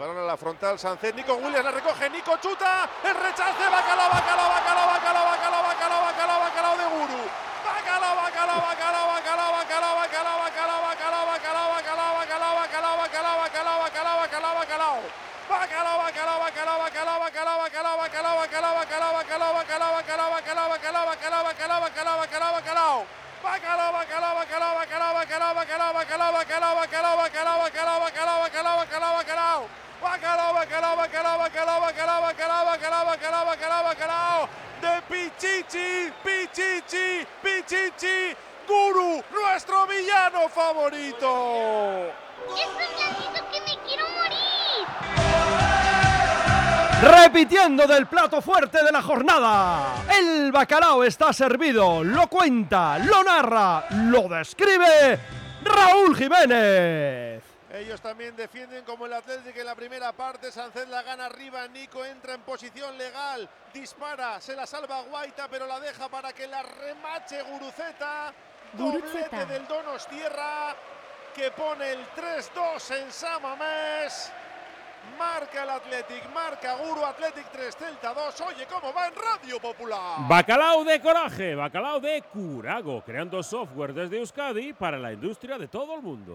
balón a la frontal, Sánchez, Nico Williams la recoge, Nico chuta, el rechace, bacalao, bacalao, bacalao, bacalao, bacalao, bacalao, bacalao, bacalao de Guru. Bacalao, bacalao, bacalao, bacalao, bacalao, bacalao, bacalao, bacalao, bacalao, bacalao, bacalao, bacalao, bacalao, bacalao, bacalao, bacalao, bacalao. Bacalao, bacalao, bacalao, bacalao, bacalao, bacalao, bacalao, bacalao, bacalao, bacalao, bacalao, bacalao, bacalao, bacalao, bacalao, bacalao, bacalao, bacalao, bacalao. Bacalao, bacalao, bacalao, bacalao, bacalao, bacalao, bacalao, bacalao, bacalao, bacalao, bacalao, bacalao, bacalao, bacalao, bacalao. Bacalao, bacalao, bacalao, bacalao, bacalao, bacalao, bacalao, bacalao, bacalao, bacalao. De Pichichi, Pichichi, Pichichi, Guru, nuestro villano favorito. ¡Es un blandito que me quiero morir! Repitiendo del plato fuerte de la jornada. El bacalao está servido. Lo cuenta, lo narra, lo describe Raúl Jiménez. Ellos también defienden como el Atlético en la primera parte. Sánchez la gana arriba. Nico entra en posición legal. Dispara. Se la salva Guaita, pero la deja para que la remache Guruceta. Guruceta. Doblete del Donos Tierra que pone el 3-2 en Samamés. Marca el Athletic, marca Guru Athletic 3 Celta 2. Oye, ¿cómo va en Radio Popular? Bacalao de coraje, bacalao de Curago, creando software desde Euskadi para la industria de todo el mundo.